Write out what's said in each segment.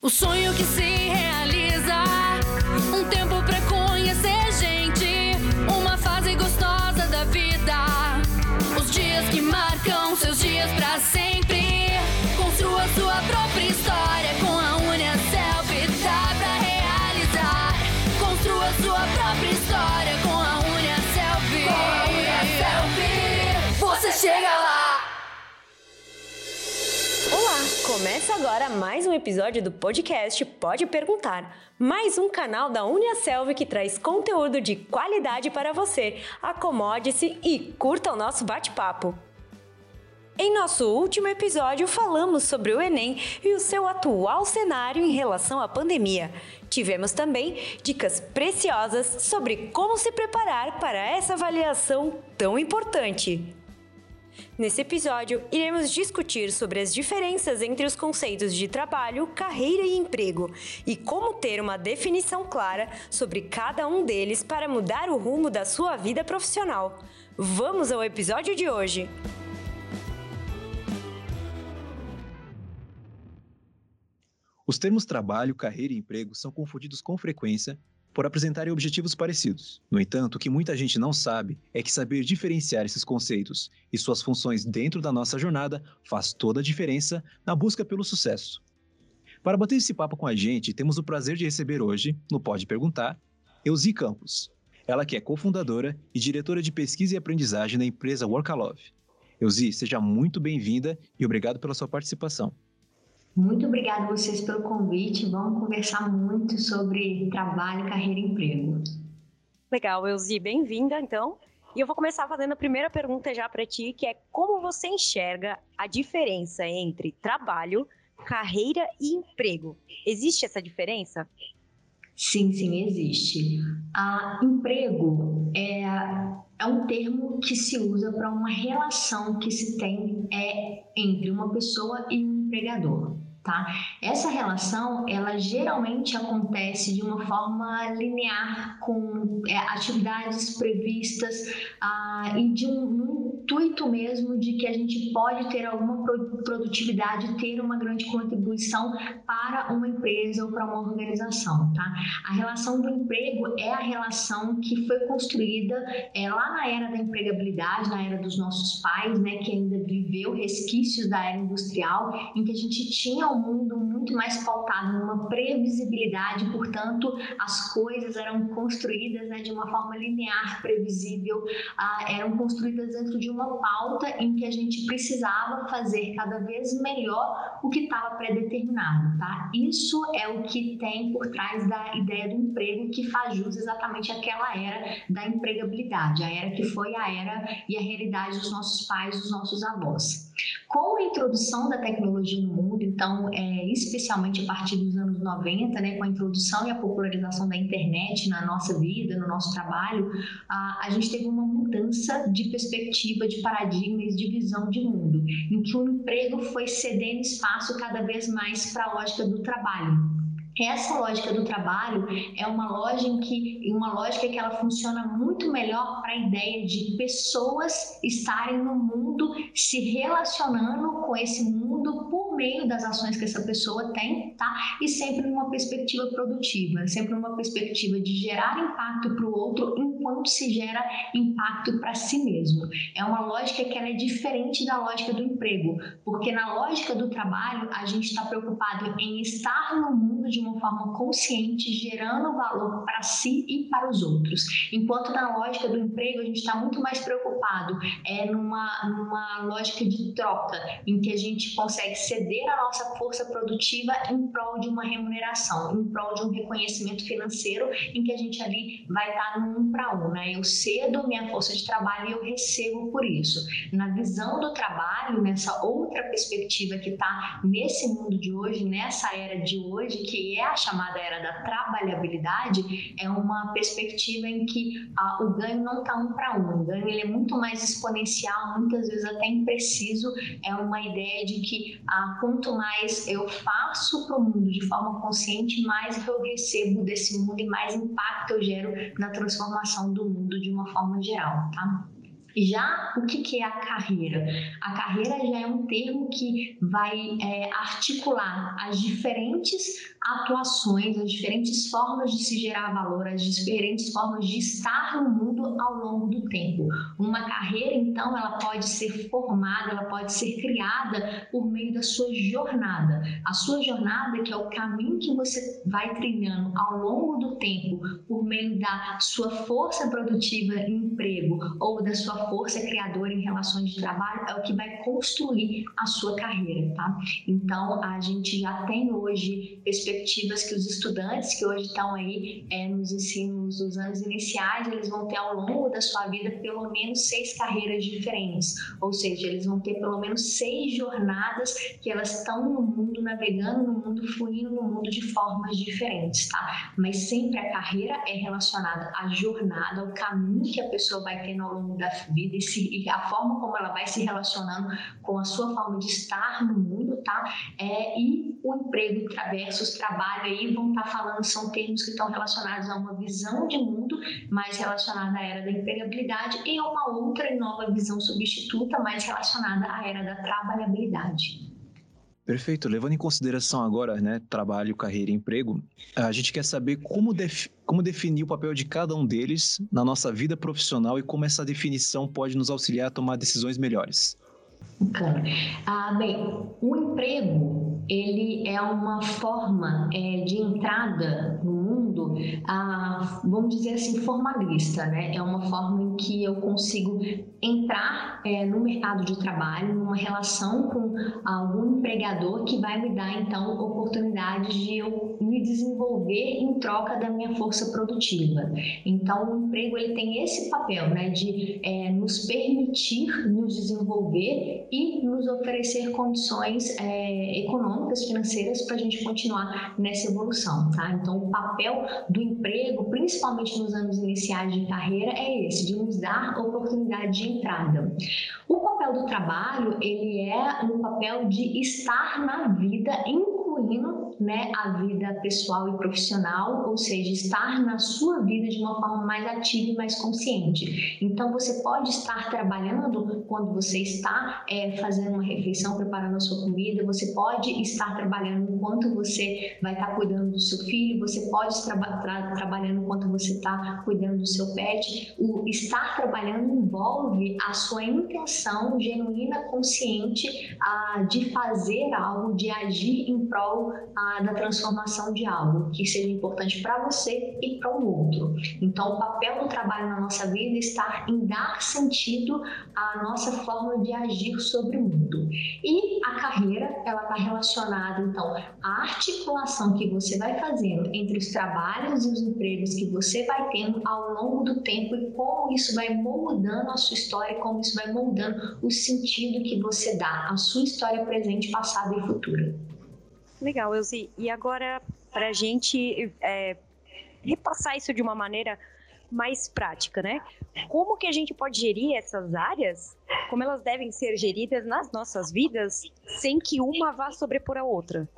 O sonho que se agora mais um episódio do podcast Pode Perguntar, mais um canal da Uniaselv que traz conteúdo de qualidade para você. Acomode-se e curta o nosso bate-papo. Em nosso último episódio, falamos sobre o Enem e o seu atual cenário em relação à pandemia. Tivemos também dicas preciosas sobre como se preparar para essa avaliação tão importante. Nesse episódio, iremos discutir sobre as diferenças entre os conceitos de trabalho, carreira e emprego e como ter uma definição clara sobre cada um deles para mudar o rumo da sua vida profissional. Vamos ao episódio de hoje! Os termos trabalho, carreira e emprego são confundidos com frequência por apresentarem objetivos parecidos. No entanto, o que muita gente não sabe é que saber diferenciar esses conceitos e suas funções dentro da nossa jornada faz toda a diferença na busca pelo sucesso. Para bater esse papo com a gente, temos o prazer de receber hoje, no Pode Perguntar, Euzi Campos. Ela que é cofundadora e diretora de pesquisa e aprendizagem da empresa Workalove. Euzi, seja muito bem-vinda e obrigado pela sua participação. Muito obrigada a vocês pelo convite. Vamos conversar muito sobre trabalho, carreira e emprego. Legal, Elzi, bem-vinda então. E eu vou começar fazendo a primeira pergunta já para ti, que é como você enxerga a diferença entre trabalho, carreira e emprego? Existe essa diferença? Sim, sim, existe. A emprego é, é um termo que se usa para uma relação que se tem é, entre uma pessoa e um empregador. Tá? Essa relação, ela geralmente acontece de uma forma linear, com é, atividades previstas ah, e de um, no intuito mesmo de que a gente pode ter alguma produtividade, ter uma grande contribuição para uma empresa ou para uma organização. Tá? A relação do emprego é a relação que foi construída é, lá na era da empregabilidade, na era dos nossos pais, né, que ainda viveu resquícios da era industrial, em que a gente tinha um mundo muito mais pautado numa previsibilidade, portanto, as coisas eram construídas né, de uma forma linear, previsível, ah, eram construídas dentro de uma pauta em que a gente precisava fazer cada vez melhor o que estava predeterminado, tá? Isso é o que tem por trás da ideia do emprego que faz jus exatamente àquela era da empregabilidade, a era que foi a era e a realidade dos nossos pais, dos nossos avós. Com a introdução da tecnologia no mundo, então, é, especialmente a partir dos anos 90, né, com a introdução e a popularização da internet na nossa vida, no nosso trabalho, a, a gente teve uma mudança de perspectiva, de paradigma e de visão de mundo, em que o emprego foi cedendo espaço cada vez mais para a lógica do trabalho. Essa lógica do trabalho é uma lógica que uma lógica que ela funciona muito melhor para a ideia de pessoas estarem no mundo se relacionando com esse mundo meio das ações que essa pessoa tem, tá? E sempre numa perspectiva produtiva, sempre numa perspectiva de gerar impacto para o outro enquanto se gera impacto para si mesmo. É uma lógica que ela é diferente da lógica do emprego, porque na lógica do trabalho a gente está preocupado em estar no mundo de uma forma consciente, gerando valor para si e para os outros. Enquanto na lógica do emprego a gente está muito mais preocupado é numa, numa lógica de troca, em que a gente consegue ceder a nossa força produtiva em prol de uma remuneração, em prol de um reconhecimento financeiro, em que a gente ali vai estar tá no um para um, né? Eu cedo minha força de trabalho e eu recebo por isso. Na visão do trabalho, nessa outra perspectiva que está nesse mundo de hoje, nessa era de hoje, que é a chamada era da trabalhabilidade, é uma perspectiva em que ah, o ganho não está um para um, o ganho ele é muito mais exponencial, muitas vezes até impreciso, é uma ideia de que ah, quanto mais eu faço para o mundo de forma consciente, mais eu recebo desse mundo e mais impacto eu gero na transformação do mundo de uma forma geral, tá? Já o que, é a carreira? A carreira já é um termo que vai é, articular as diferentes atuações, as diferentes formas de se gerar valor, as diferentes formas de estar no mundo ao longo do tempo. Uma carreira, então, ela pode ser formada, ela pode ser criada por meio da sua jornada. A sua jornada, que é o caminho que você vai trilhando ao longo do tempo, por meio da sua força produtiva em emprego ou da sua força criadora em relações de trabalho, é o que vai construir a sua carreira, tá? Então, a gente já tem hoje que os estudantes que hoje estão aí é, nos ensinos dos anos iniciais, eles vão ter ao longo da sua vida pelo menos seis carreiras diferentes, ou seja, eles vão ter pelo menos seis jornadas que elas estão no mundo navegando, no mundo fluindo, no mundo de formas diferentes, tá? Mas sempre a carreira é relacionada à jornada, ao caminho que a pessoa vai tendo ao longo da vida e, se, e a forma como ela vai se relacionando com a sua forma de estar no mundo, tá? É, e o emprego versus trabalho aí vão estar tá falando, são termos que estão relacionados a uma visão de mundo mais relacionada à era da empregabilidade e uma outra e nova visão substituta mais relacionada à era da trabalhabilidade. Perfeito. Levando em consideração agora, né, trabalho, carreira e emprego, a gente quer saber como, def como definir o papel de cada um deles na nossa vida profissional e como essa definição pode nos auxiliar a tomar decisões melhores. Bacana. Ah, bem, o emprego ele é uma forma é, de entrada no mundo, ah, vamos dizer assim, formalista, né? É uma forma em que eu consigo entrar é, no mercado de trabalho, numa relação com algum empregador que vai me dar então oportunidades de eu me desenvolver em troca da minha força produtiva. Então, o emprego ele tem esse papel, né, de é, nos permitir nos desenvolver e nos oferecer condições é, econômicas, financeiras para a gente continuar nessa evolução, tá? Então, o papel do emprego, principalmente nos anos iniciais de carreira, é esse, de nos dar oportunidade de entrada. O papel do trabalho, ele é um papel de estar na vida, incluindo né, a vida pessoal e profissional, ou seja, estar na sua vida de uma forma mais ativa e mais consciente. Então, você pode estar trabalhando quando você está é, fazendo uma refeição, preparando a sua comida, você pode estar trabalhando enquanto você vai estar cuidando do seu filho, você pode estar tra trabalhando enquanto você está cuidando do seu pet. O estar trabalhando envolve a sua intenção genuína, consciente ah, de fazer algo, de agir em prol da transformação de algo que seja importante para você e para o outro. Então, o papel do trabalho na nossa vida está em dar sentido à nossa forma de agir sobre o mundo. E a carreira, ela está relacionada, então, à articulação que você vai fazendo entre os trabalhos e os empregos que você vai tendo ao longo do tempo e como isso vai moldando a sua história, como isso vai moldando o sentido que você dá à sua história presente, passada e futura. Legal, Elzi. E agora, para a gente é, repassar isso de uma maneira mais prática, né? Como que a gente pode gerir essas áreas? Como elas devem ser geridas nas nossas vidas sem que uma vá sobrepor a outra?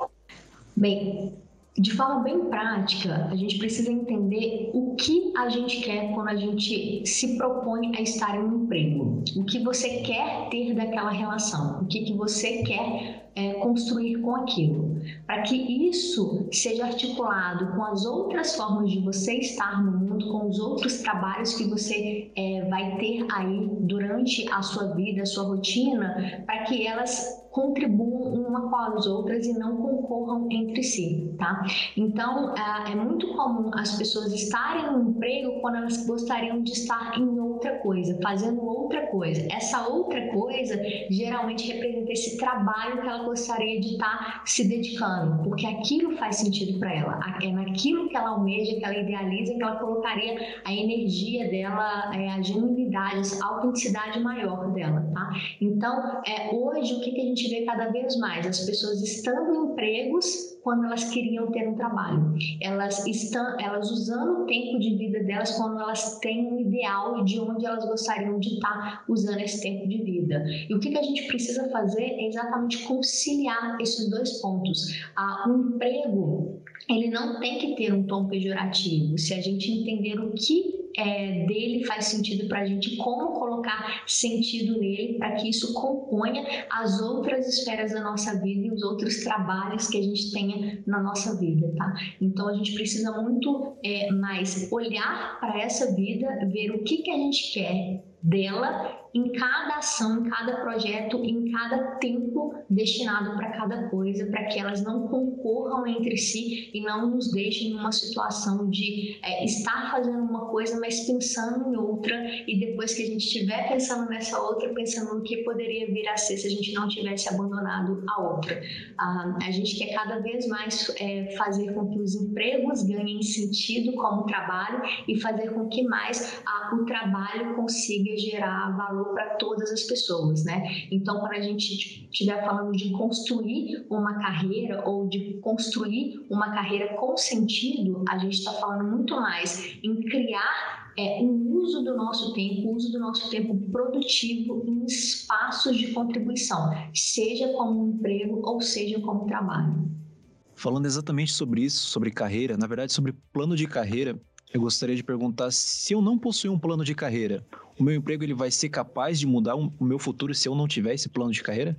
Bem, de forma bem prática, a gente precisa entender o que a gente quer quando a gente se propõe a estar em um emprego. O que você quer ter daquela relação, o que, que você quer é, construir com aquilo. Para que isso seja articulado com as outras formas de você estar no mundo, com os outros trabalhos que você é, vai ter aí durante a sua vida, a sua rotina, para que elas contribuam uma com as outras e não concorram entre si, tá? Então, é, é muito comum as pessoas estarem no emprego quando elas gostariam de estar em outra coisa, fazendo outra coisa. Essa outra coisa geralmente representa esse trabalho que ela gostaria de estar se dedicando, porque aquilo faz sentido para ela, é naquilo que ela almeja, que ela idealiza, que ela colocaria a energia dela, é, a genuinidade, a autenticidade maior dela, tá? Então, é, hoje, o que, que a gente vê cada vez mais? As pessoas estando em empregos quando elas queriam ter um trabalho. Elas estão, elas usando o tempo de vida delas quando elas têm um ideal de onde elas gostariam de estar usando esse tempo de vida. E o que, que a gente precisa fazer é exatamente conciliar esses dois pontos. Ah, um emprego ele não tem que ter um tom pejorativo. Se a gente entender o que é, dele faz sentido para a gente, como colocar sentido nele para que isso componha as outras esferas da nossa vida e os outros trabalhos que a gente tenha na nossa vida, tá? Então a gente precisa muito é, mais olhar para essa vida, ver o que, que a gente quer dela em cada ação, em cada projeto, em cada tempo destinado para cada coisa, para que elas não concorram entre si e não nos deixem numa situação de é, estar fazendo uma coisa, mas pensando em outra, e depois que a gente estiver pensando nessa outra, pensando no que poderia vir a ser se a gente não tivesse abandonado a outra. Ah, a gente quer cada vez mais é, fazer com que os empregos ganhem sentido como trabalho e fazer com que mais o trabalho consiga gerar valor valor para todas as pessoas, né? Então, quando a gente estiver falando de construir uma carreira ou de construir uma carreira com sentido, a gente está falando muito mais em criar é, um uso do nosso tempo, o uso do nosso tempo produtivo em espaços de contribuição, seja como um emprego ou seja como trabalho. Falando exatamente sobre isso, sobre carreira, na verdade sobre plano de carreira, eu gostaria de perguntar se eu não possuir um plano de carreira, o meu emprego ele vai ser capaz de mudar o meu futuro se eu não tiver esse plano de carreira?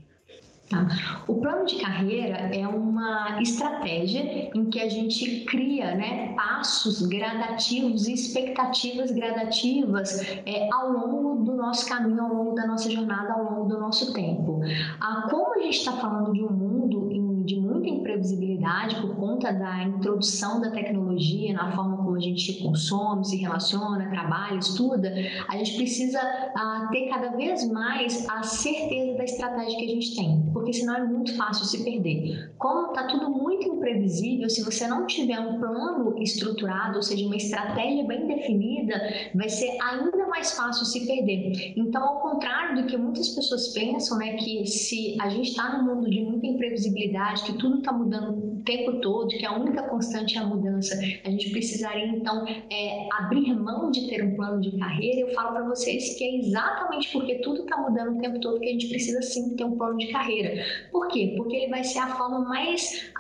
Tá. O plano de carreira é uma estratégia em que a gente cria né, passos gradativos e expectativas gradativas é, ao longo do nosso caminho, ao longo da nossa jornada, ao longo do nosso tempo. Ah, como a gente está falando de um mundo de muita imprevisibilidade por conta da introdução da tecnologia na forma como a gente consome, se relaciona, trabalha, estuda, a gente precisa ah, ter cada vez mais a certeza da estratégia que a gente tem porque senão é muito fácil se perder. Como está tudo muito imprevisível, se você não tiver um plano estruturado, ou seja, uma estratégia bem definida, vai ser ainda mais fácil se perder. Então, ao contrário do que muitas pessoas pensam, né, que se a gente está num mundo de muita imprevisibilidade, que tudo está mudando tempo todo, que a única constante é a mudança, a gente precisaria então é, abrir mão de ter um plano de carreira. Eu falo para vocês que é exatamente porque tudo está mudando o tempo todo que a gente precisa sim ter um plano de carreira. Por quê? Porque ele vai ser a forma mais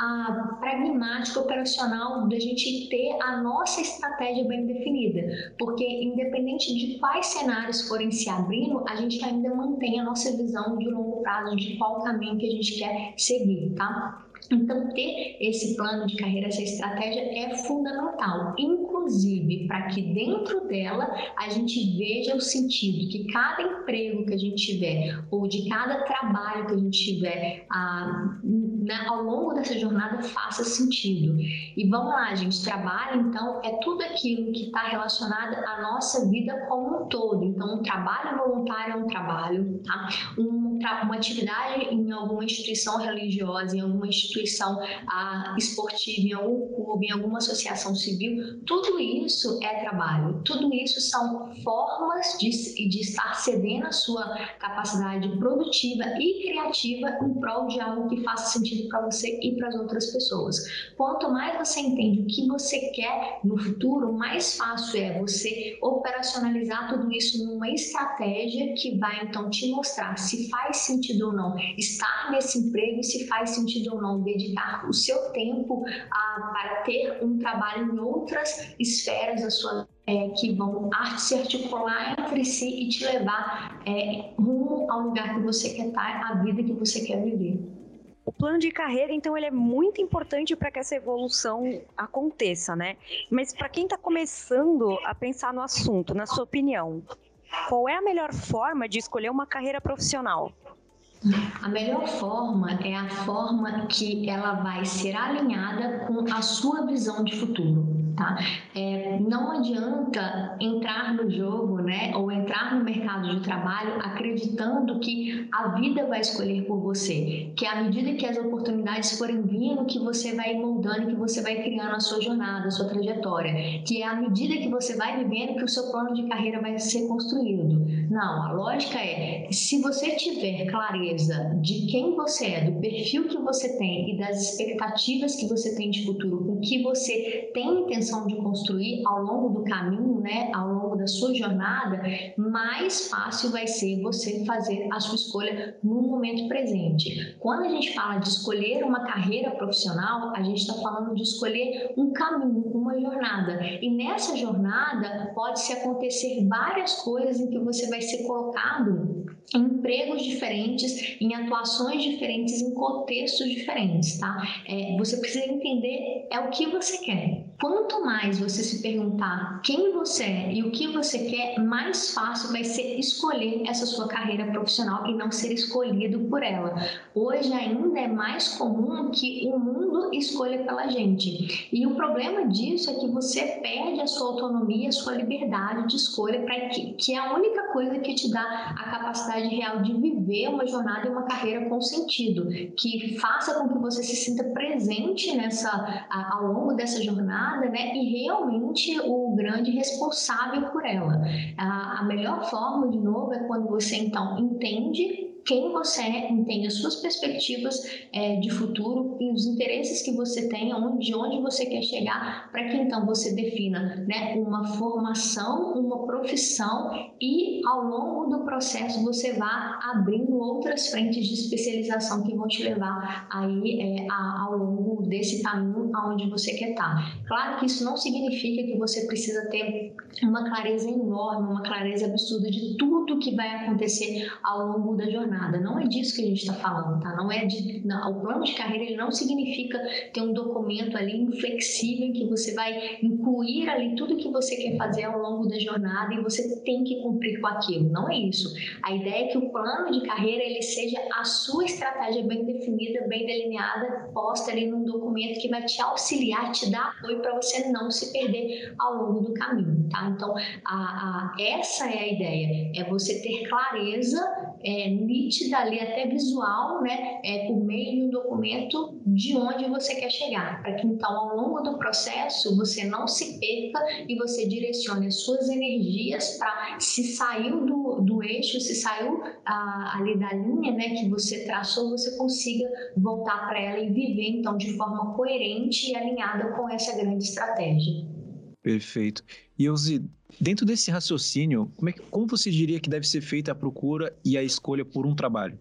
pragmática, operacional da gente ter a nossa estratégia bem definida. Porque, independente de quais cenários forem se abrindo, a gente ainda mantém a nossa visão de longo prazo de qual caminho que a gente quer seguir, tá? Então, ter esse plano de carreira, essa estratégia é fundamental, inclusive para que dentro dela a gente veja o sentido que cada emprego que a gente tiver ou de cada trabalho que a gente tiver ah, né, ao longo dessa jornada faça sentido. E vamos lá, gente, trabalho então é tudo aquilo que está relacionado à nossa vida como um todo. Então, um trabalho voluntário é um trabalho, tá? Um, uma atividade em alguma instituição religiosa, em alguma instituição ah, esportiva, em algum clube, em alguma associação civil, tudo isso é trabalho. Tudo isso são formas de, de estar cedendo a sua capacidade produtiva e criativa em prol de algo que faça sentido para você e para as outras pessoas. Quanto mais você entende o que você quer no futuro, mais fácil é você operacionalizar tudo isso numa estratégia que vai então te mostrar se faz sentido ou não estar nesse emprego e se faz sentido ou não dedicar o seu tempo a, para ter um trabalho em outras esferas da sua é, que vão se articular entre si e te levar é, rumo ao lugar que você quer estar, à vida que você quer viver. O plano de carreira, então, ele é muito importante para que essa evolução aconteça, né? Mas para quem está começando a pensar no assunto, na sua opinião, qual é a melhor forma de escolher uma carreira profissional? A melhor forma é a forma que ela vai ser alinhada com a sua visão de futuro tá? É, não adianta entrar no jogo, né, ou entrar no mercado de trabalho acreditando que a vida vai escolher por você, que à medida que as oportunidades forem vindo, que você vai moldando, que você vai criando a sua jornada, a sua trajetória, que é à medida que você vai vivendo que o seu plano de carreira vai ser construído. Não, a lógica é, se você tiver clareza de quem você é, do perfil que você tem e das expectativas que você tem de futuro, com que você tem intenção intenção de construir ao longo do caminho, né, ao longo da sua jornada, mais fácil vai ser você fazer a sua escolha no momento presente. Quando a gente fala de escolher uma carreira profissional, a gente está falando de escolher um caminho, uma jornada. E nessa jornada pode-se acontecer várias coisas em que você vai ser colocado em empregos diferentes, em atuações diferentes, em contextos diferentes, tá? É, você precisa entender é o que você quer. Quanto mais você se perguntar quem você é e o que você quer, mais fácil vai ser escolher essa sua carreira profissional e não ser escolhido por ela. Hoje ainda é mais comum que o mundo escolha pela gente. E o problema disso é que você perde a sua autonomia, a sua liberdade de escolha para que, que é a única coisa que te dá a capacidade real de viver uma jornada e uma carreira com sentido, que faça com que você se sinta presente nessa ao longo dessa jornada, né? E realmente o grande responsável por ela. A, a melhor forma, de novo, é quando você então entende quem você é, entende as suas perspectivas é, de futuro e os interesses que você tem, onde, de onde você quer chegar, para que então você defina né, uma formação, uma profissão e ao longo do processo você vá abrindo outras frentes de especialização que vão te levar aí é, a, ao longo desse caminho aonde você quer estar. Claro que isso não significa que você precisa ter uma clareza enorme, uma clareza absurda de tudo que vai acontecer ao longo da jornada Não é disso que a gente está falando, tá? Não é de, não, o plano de carreira ele não significa ter um documento ali inflexível que você vai incluir ali tudo que você quer fazer ao longo da jornada e você tem que cumprir com aquilo. Não é isso. A ideia é que o plano de carreira ele seja a sua estratégia bem definida, bem delineada, posta ali num documento que vai te auxiliar, te dar apoio para você não se perder ao longo do caminho, tá? Então, a, a, essa é a ideia, é você ter clareza é, nítida ali, até visual, né, é, por meio de um documento de onde você quer chegar, para que então ao longo do processo você não se perca e você direcione as suas energias para se saiu do, do eixo, se saiu ali da linha, né, que você traçou, você consiga voltar para ela e viver então de forma coerente e alinhada com essa grande estratégia. Perfeito. E Elzi, dentro desse raciocínio, como, é que, como você diria que deve ser feita a procura e a escolha por um trabalho?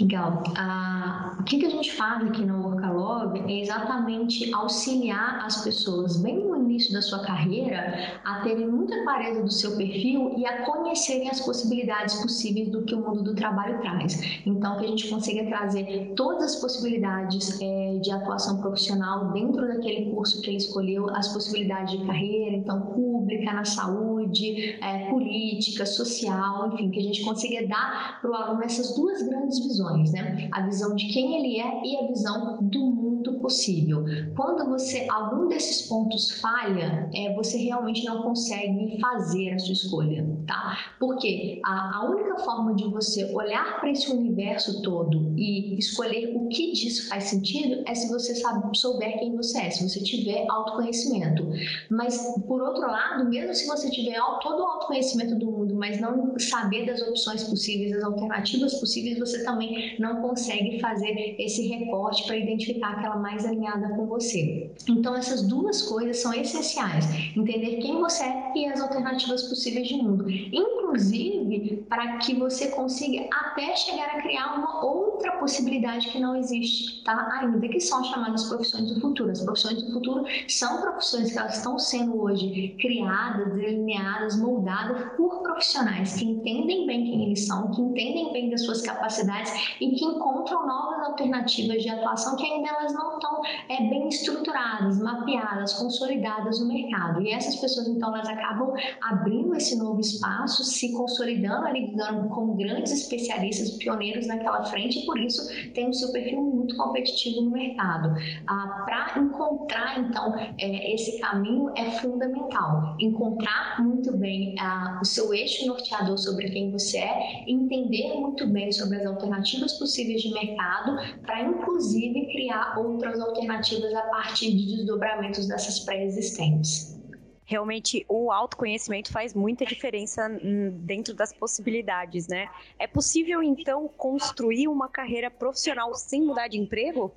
Legal. Ah, o que, que a gente faz aqui no Workalog é exatamente auxiliar as pessoas bem no início da sua carreira a terem muita clareza do seu perfil e a conhecerem as possibilidades possíveis do que o mundo do trabalho traz. Então, que a gente consiga trazer todas as possibilidades é, de atuação profissional dentro daquele curso que ele escolheu, as possibilidades de carreira, então, pública, na saúde, é, política, social, enfim, que a gente consiga dar para o aluno essas duas grandes visões, né? A visão de quem ele é e a visão do mundo possível. Quando você algum desses pontos falha, é, você realmente não consegue fazer a sua escolha, tá? Porque a, a única forma de você olhar para esse universo todo e escolher o que disso faz sentido é se você sabe, souber quem você é, se você tiver autoconhecimento. Mas por outro lado, mesmo se você tiver todo o autoconhecimento do mundo, mas não saber das opções possíveis, das alternativas possíveis, você também não consegue fazer esse recorte para identificar aquela mais alinhada com você. Então, essas duas coisas são essenciais: entender quem você é e as alternativas possíveis de mundo, inclusive para que você consiga até chegar a criar uma outra possibilidade que não existe, tá? Ainda que são chamadas profissões do futuro. As profissões do futuro são profissões que elas estão sendo hoje criadas, delineadas, moldadas por profissionais que entendem bem quem eles são, que entendem bem das suas capacidades e que encontram novas alternativas de atuação que ainda elas não estão é, bem estruturadas, mapeadas, consolidadas no mercado. E essas pessoas, então, elas acabam abrindo esse novo espaço, se consolidando ali como grandes especialistas, pioneiros naquela frente, e por isso tem um seu perfil muito competitivo no mercado. Ah, Para encontrar, então, é, esse caminho é fundamental. Encontrar muito bem ah, o seu eixo norteador sobre quem você é, entender muito bem sobre as alternativas possíveis de mercado para, inclusive, criar outras alternativas a partir de desdobramentos dessas pré-existentes realmente o autoconhecimento faz muita diferença dentro das possibilidades, né? É possível então construir uma carreira profissional sem mudar de emprego?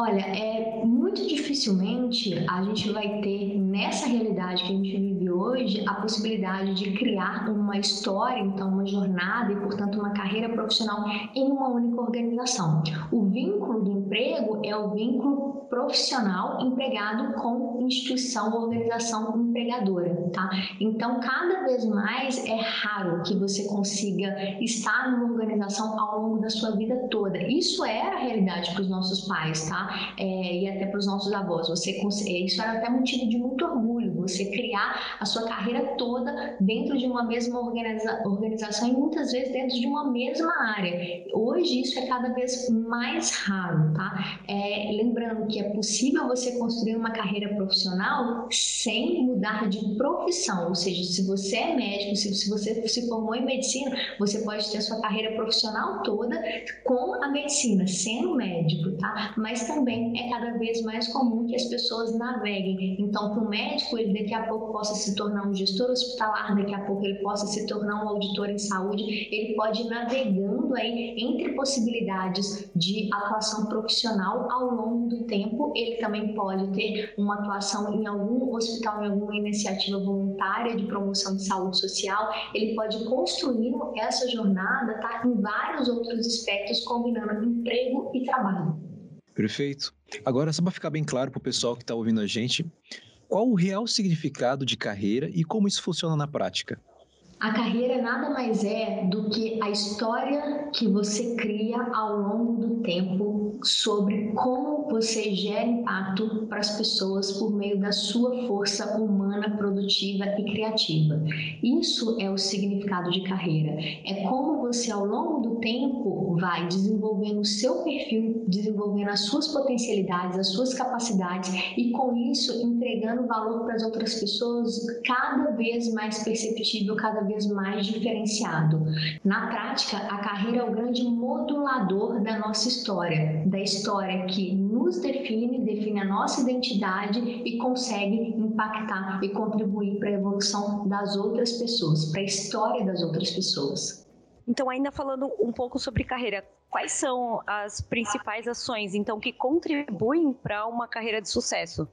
Olha, é muito dificilmente a gente vai ter nessa realidade que a gente vive hoje a possibilidade de criar uma história, então uma jornada e, portanto, uma carreira profissional em uma única organização. O vínculo do emprego é o vínculo profissional empregado com instituição ou organização empregadora, tá? Então, cada vez mais é raro que você consiga estar numa organização ao longo da sua vida toda. Isso era a realidade para os nossos pais, tá? É, e até para os nossos avós. Você, isso era até motivo de muito orgulho, você criar a sua carreira toda dentro de uma mesma organiza, organização e muitas vezes dentro de uma mesma área. Hoje isso é cada vez mais raro, tá? É, lembrando que é possível você construir uma carreira profissional sem mudar de profissão, ou seja, se você é médico, se, se você se formou em medicina, você pode ter a sua carreira profissional toda com a medicina, sendo médico, tá? Mas também é cada vez mais comum que as pessoas naveguem. Então, para o médico, ele daqui a pouco possa se tornar um gestor hospitalar, daqui a pouco ele possa se tornar um auditor em saúde, ele pode ir navegando aí entre possibilidades de atuação profissional ao longo do tempo. Ele também pode ter uma atuação em algum hospital, em alguma iniciativa voluntária de promoção de saúde social. Ele pode construir essa jornada tá, em vários outros aspectos, combinando emprego e trabalho. Perfeito. Agora, só para ficar bem claro para o pessoal que está ouvindo a gente, qual o real significado de carreira e como isso funciona na prática? A carreira nada mais é do que a história que você cria ao longo do tempo sobre como você gera impacto para as pessoas por meio da sua força humana, produtiva e criativa. Isso é o significado de carreira. É como você ao longo do tempo vai desenvolvendo o seu perfil, desenvolvendo as suas potencialidades, as suas capacidades e com isso entregando valor para as outras pessoas cada vez mais perceptível, cada vez mais diferenciado. Na prática, a carreira é o grande modulador da nossa história, da história que nos define, define a nossa identidade e consegue impactar e contribuir para a evolução das outras pessoas, para a história das outras pessoas. Então, ainda falando um pouco sobre carreira, quais são as principais ações então que contribuem para uma carreira de sucesso?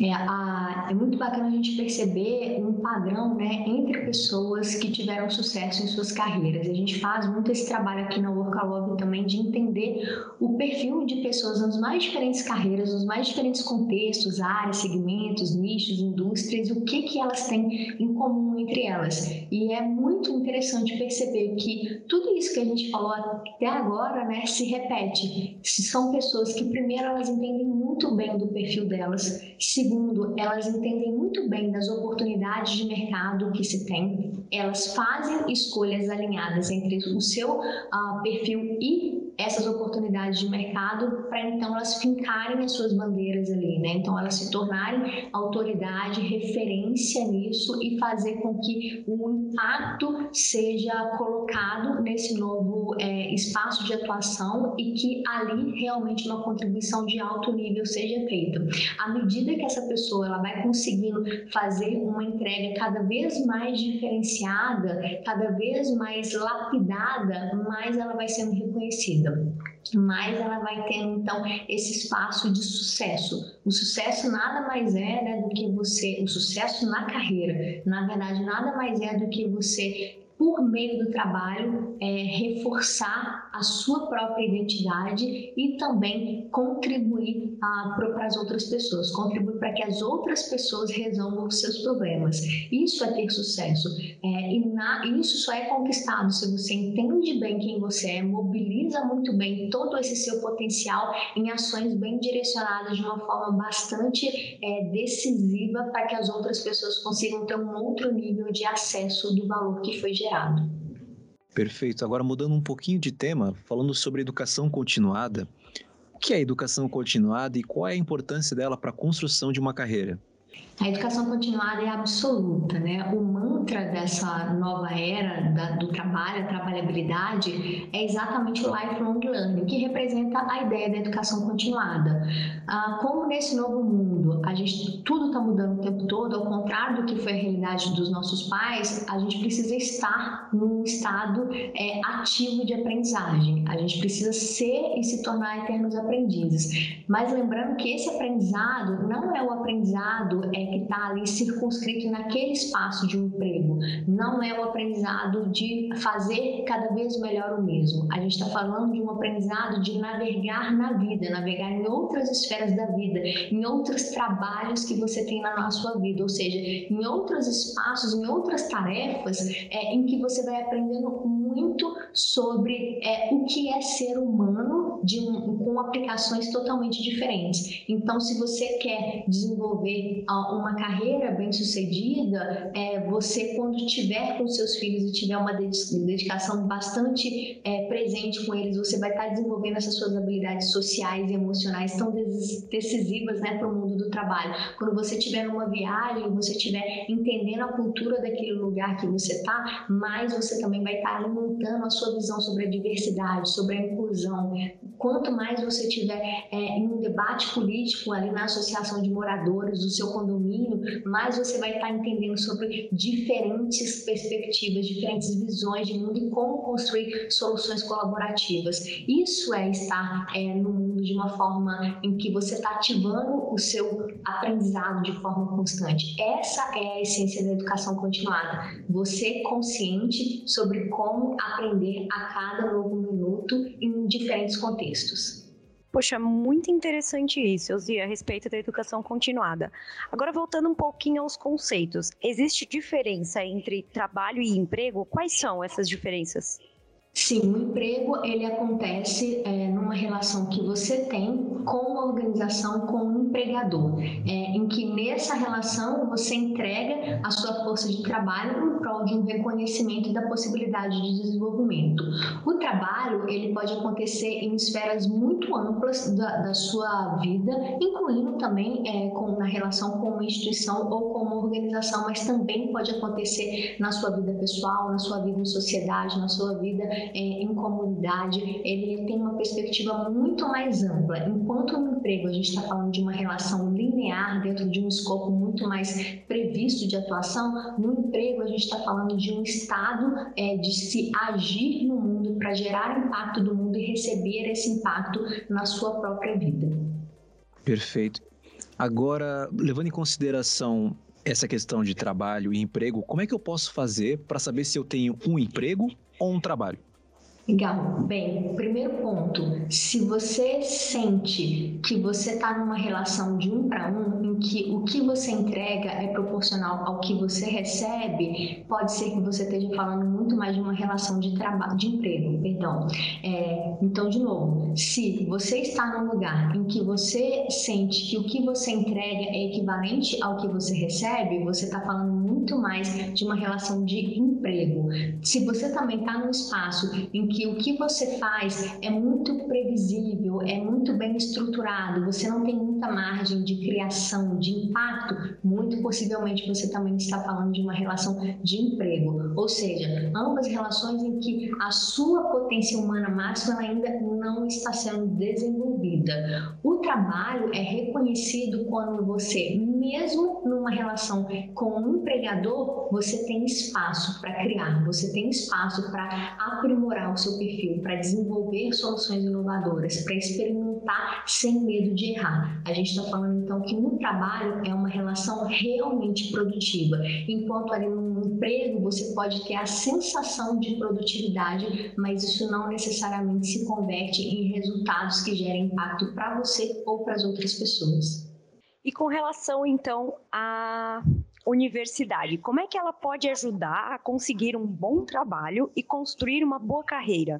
É, a, é, muito bacana a gente perceber um padrão né, entre pessoas que tiveram sucesso em suas carreiras. A gente faz muito esse trabalho aqui na Workalog também de entender o perfil de pessoas nas mais diferentes carreiras, nos mais diferentes contextos, áreas, segmentos, nichos, indústrias, o que, que elas têm em comum entre elas. E é muito interessante perceber que tudo isso que a gente falou até agora né, se repete. São pessoas que, primeiro, elas entendem muito bem do perfil delas, se Segundo, elas entendem muito bem das oportunidades de mercado que se tem, elas fazem escolhas alinhadas entre o seu uh, perfil e essas oportunidades de mercado para então elas fincarem as suas bandeiras ali, né? Então elas se tornarem autoridade, referência nisso e fazer com que o impacto seja colocado nesse novo é, espaço de atuação e que ali realmente uma contribuição de alto nível seja feita. À medida que essa pessoa ela vai conseguindo fazer uma entrega cada vez mais diferenciada, cada vez mais lapidada, mais ela vai sendo reconhecida mais ela vai tendo então esse espaço de sucesso. O sucesso nada mais é né, do que você, o sucesso na carreira, na verdade nada mais é do que você por meio do trabalho, é, reforçar a sua própria identidade e também contribuir ah, para as outras pessoas, contribuir para que as outras pessoas resolvam os seus problemas. Isso é ter sucesso. É, e na, isso só é conquistado se você entende bem quem você é, mobiliza muito bem todo esse seu potencial em ações bem direcionadas de uma forma bastante é, decisiva para que as outras pessoas consigam ter um outro nível de acesso do valor que foi gerado gerado. Perfeito. Agora, mudando um pouquinho de tema, falando sobre educação continuada, o que é educação continuada e qual é a importância dela para a construção de uma carreira? A educação continuada é absoluta, né? O mantra dessa nova era da, do trabalho, a trabalhabilidade, é exatamente o lifelong learning, que representa a ideia da educação continuada. Ah, como nesse novo mundo a gente tudo está mudando o tempo todo, ao contrário do que foi a realidade dos nossos pais, a gente precisa estar num estado é, ativo de aprendizagem. A gente precisa ser e se tornar eternos aprendizes. Mas lembrando que esse aprendizado não é o aprendizado é que está ali circunscrito naquele espaço de um emprego. Não é o aprendizado de fazer cada vez melhor o mesmo. A gente está falando de um aprendizado de navegar na vida, navegar em outras esferas da vida, em outros trabalhos que você tem na sua vida, ou seja, em outros espaços, em outras tarefas é, em que você vai aprendendo muito sobre é, o que é ser humano um, com aplicações totalmente diferentes. Então, se você quer desenvolver uma carreira bem sucedida, é, você quando tiver com seus filhos e tiver uma dedicação bastante é, presente com eles, você vai estar desenvolvendo essas suas habilidades sociais e emocionais tão decisivas né, para o mundo do trabalho. Quando você estiver numa viagem, você estiver entendendo a cultura daquele lugar que você está, mais você também vai estar alimentando a sua visão sobre a diversidade, sobre a inclusão. Quanto mais você tiver é, em um debate político ali na associação de moradores do seu condomínio, mais você vai estar entendendo sobre diferentes perspectivas, diferentes visões de mundo e como construir soluções colaborativas. Isso é estar é, no mundo de uma forma em que você está ativando o seu aprendizado de forma constante. Essa é a essência da educação continuada. Você consciente sobre como aprender a cada novo minuto em diferentes contextos. Poxa, muito interessante isso, Elzia, a respeito da educação continuada. Agora, voltando um pouquinho aos conceitos, existe diferença entre trabalho e emprego? Quais são essas diferenças? Sim, o emprego ele acontece é, numa relação que você tem com uma organização, com um empregador, é, em que nessa relação você entrega a sua força de trabalho em prol de um reconhecimento da possibilidade de desenvolvimento. O trabalho ele pode acontecer em esferas muito amplas da, da sua vida, incluindo também é, com, na relação com uma instituição ou com uma organização, mas também pode acontecer na sua vida pessoal, na sua vida em sociedade, na sua vida em comunidade, ele tem uma perspectiva muito mais ampla. Enquanto no emprego a gente está falando de uma relação linear dentro de um escopo muito mais previsto de atuação, no emprego a gente está falando de um estado é, de se agir no mundo para gerar impacto do mundo e receber esse impacto na sua própria vida. Perfeito. Agora, levando em consideração essa questão de trabalho e emprego, como é que eu posso fazer para saber se eu tenho um emprego ou um trabalho? Legal. Bem, primeiro ponto, se você sente que você está numa relação de um para um, em que o que você entrega é proporcional ao que você recebe, pode ser que você esteja falando muito mais de uma relação de trabalho, de emprego, perdão. É, então, de novo, se você está num lugar em que você sente que o que você entrega é equivalente ao que você recebe, você está falando muito mais de uma relação de emprego. Se você também está num espaço em que que o que você faz é muito previsível, é muito bem estruturado, você não tem muita margem de criação, de impacto, muito possivelmente você também está falando de uma relação de emprego. Ou seja, ambas relações em que a sua potência humana máxima ainda não está sendo desenvolvida. O trabalho é reconhecido quando você, mesmo numa relação com um empregador, você tem espaço para criar, você tem espaço para aprimorar o seu perfil para desenvolver soluções inovadoras, para experimentar sem medo de errar. A gente está falando então que no trabalho é uma relação realmente produtiva, enquanto ali no emprego você pode ter a sensação de produtividade, mas isso não necessariamente se converte em resultados que gerem impacto para você ou para as outras pessoas. E com relação então a universidade, como é que ela pode ajudar a conseguir um bom trabalho e construir uma boa carreira?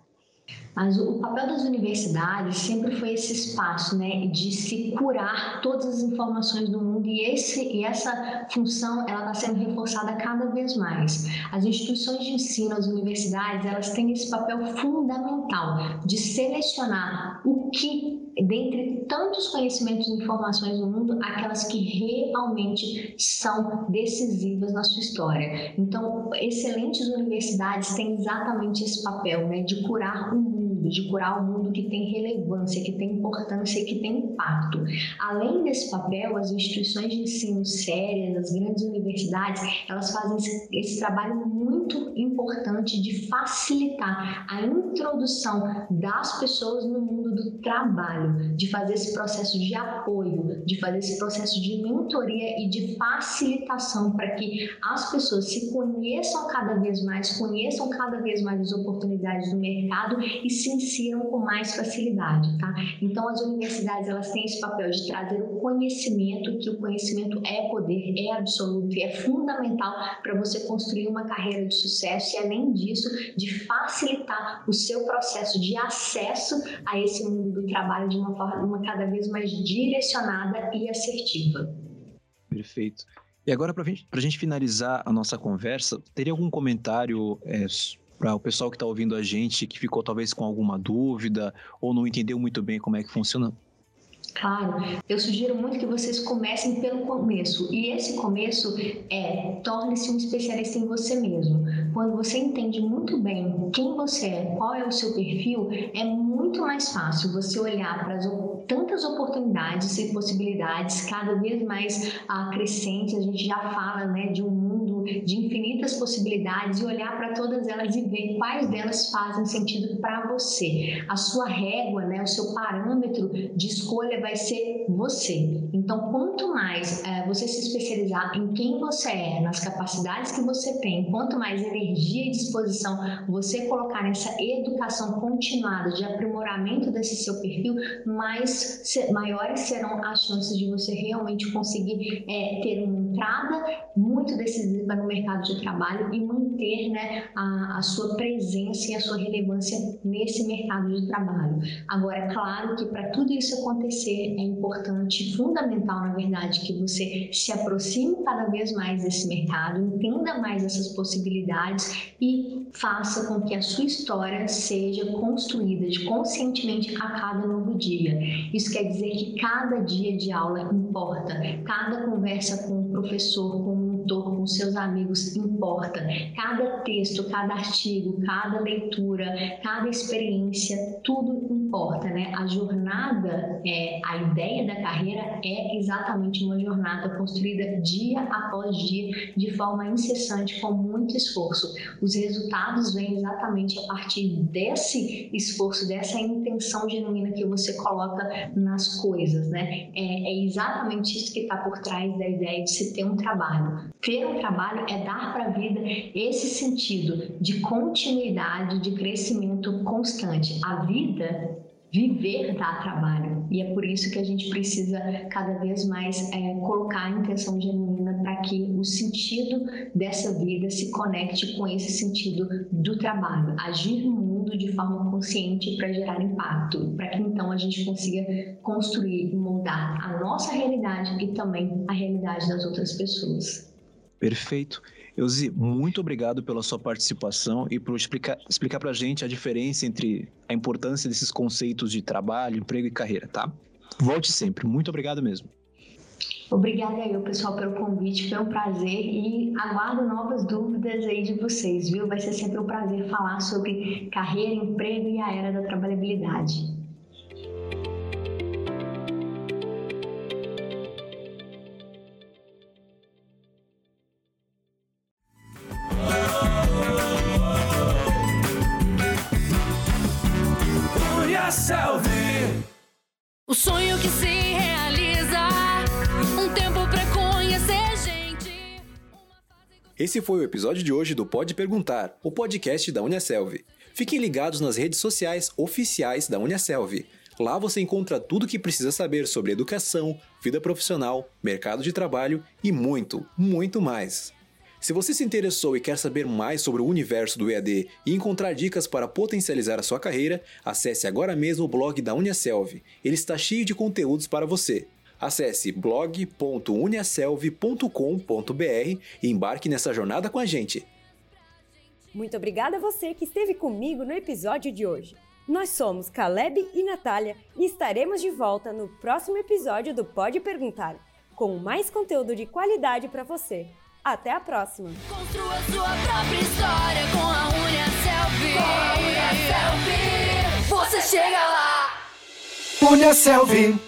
Mas o papel das universidades sempre foi esse espaço, né, de se curar todas as informações do mundo e esse e essa função ela está sendo reforçada cada vez mais. As instituições de ensino, as universidades, elas têm esse papel fundamental de selecionar o que dentre tantos conhecimentos e informações no mundo, aquelas que realmente são decisivas na sua história. Então, excelentes universidades têm exatamente esse papel, né, de curar o mundo, de curar o mundo que tem relevância, que tem importância que tem impacto. Além desse papel, as instituições de ensino sérias, as grandes universidades, elas fazem esse, esse trabalho muito importante de facilitar a introdução das pessoas no mundo do trabalho, de fazer esse processo de apoio, de fazer esse processo de mentoria e de facilitação para que as pessoas se conheçam cada vez mais, conheçam cada vez mais as oportunidades do mercado e se insiram com mais facilidade, tá? Então as universidades elas têm esse papel de trazer o conhecimento, que o conhecimento é poder, é absoluto e é fundamental para você construir uma carreira de sucesso e além disso, de facilitar o seu processo de acesso a esse mundo do trabalho de uma forma cada vez mais direcionada e assertiva. Perfeito. E agora, para a gente finalizar a nossa conversa, teria algum comentário é, para o pessoal que está ouvindo a gente, que ficou talvez com alguma dúvida ou não entendeu muito bem como é que funciona Claro, eu sugiro muito que vocês comecem pelo começo. E esse começo é torne-se um especialista em você mesmo. Quando você entende muito bem quem você é, qual é o seu perfil, é muito mais fácil você olhar para as tantas oportunidades e possibilidades cada vez mais crescentes. A gente já fala né, de um de infinitas possibilidades e olhar para todas elas e ver quais delas fazem sentido para você. A sua régua, né, o seu parâmetro de escolha vai ser você. Então, quanto mais é, você se especializar em quem você é, nas capacidades que você tem, quanto mais energia e disposição você colocar nessa educação continuada de aprimoramento desse seu perfil, mais maiores serão as chances de você realmente conseguir é, ter uma entrada muito decisiva no mercado de trabalho e manter né, a, a sua presença e a sua relevância nesse mercado de trabalho. Agora, é claro que para tudo isso acontecer é importante, fundamental, na verdade, que você se aproxime cada vez mais desse mercado, entenda mais essas possibilidades e faça com que a sua história seja construída de conscientemente a cada novo dia. Isso quer dizer que cada dia de aula importa, cada conversa com o professor, com mentor, com seus amigos importa. Cada texto, cada artigo, cada leitura, cada experiência, tudo importa, né? A jornada, é, a ideia da carreira é exatamente uma jornada construída dia após dia, de forma incessante, com muito esforço. Os resultados vêm exatamente a partir desse esforço, dessa intenção genuína que você coloca nas coisas, né? É, é exatamente isso que está por trás da ideia de se ter um trabalho. Ter um trabalho é dar para a vida esse sentido de continuidade, de crescimento constante. A vida viver dá trabalho e é por isso que a gente precisa cada vez mais é, colocar a intenção genuína para que o sentido dessa vida se conecte com esse sentido do trabalho, agir no mundo de forma consciente para gerar impacto, para que então a gente consiga construir e moldar a nossa realidade e também a realidade das outras pessoas. Perfeito. Euzi, muito obrigado pela sua participação e por explicar, explicar para a gente a diferença entre a importância desses conceitos de trabalho, emprego e carreira, tá? Volte sempre. Muito obrigado mesmo. Obrigada aí, pessoal, pelo convite. Foi um prazer e aguardo novas dúvidas aí de vocês, viu? Vai ser sempre um prazer falar sobre carreira, emprego e a era da trabalhabilidade. O sonho que se realiza, um tempo pra conhecer gente. Esse foi o episódio de hoje do Pode Perguntar, o podcast da Uniaselv. Fiquem ligados nas redes sociais oficiais da Uniaselv. Lá você encontra tudo o que precisa saber sobre educação, vida profissional, mercado de trabalho e muito, muito mais. Se você se interessou e quer saber mais sobre o universo do EAD e encontrar dicas para potencializar a sua carreira, acesse agora mesmo o blog da Uniaselv. Ele está cheio de conteúdos para você. Acesse blog.uniaselv.com.br e embarque nessa jornada com a gente. Muito obrigada a você que esteve comigo no episódio de hoje. Nós somos Caleb e Natália e estaremos de volta no próximo episódio do Pode Perguntar, com mais conteúdo de qualidade para você. Até a próxima! Construa sua própria história com a Unia Selfie. Com a Unia Selfie. Você chega lá! Unia Selvi.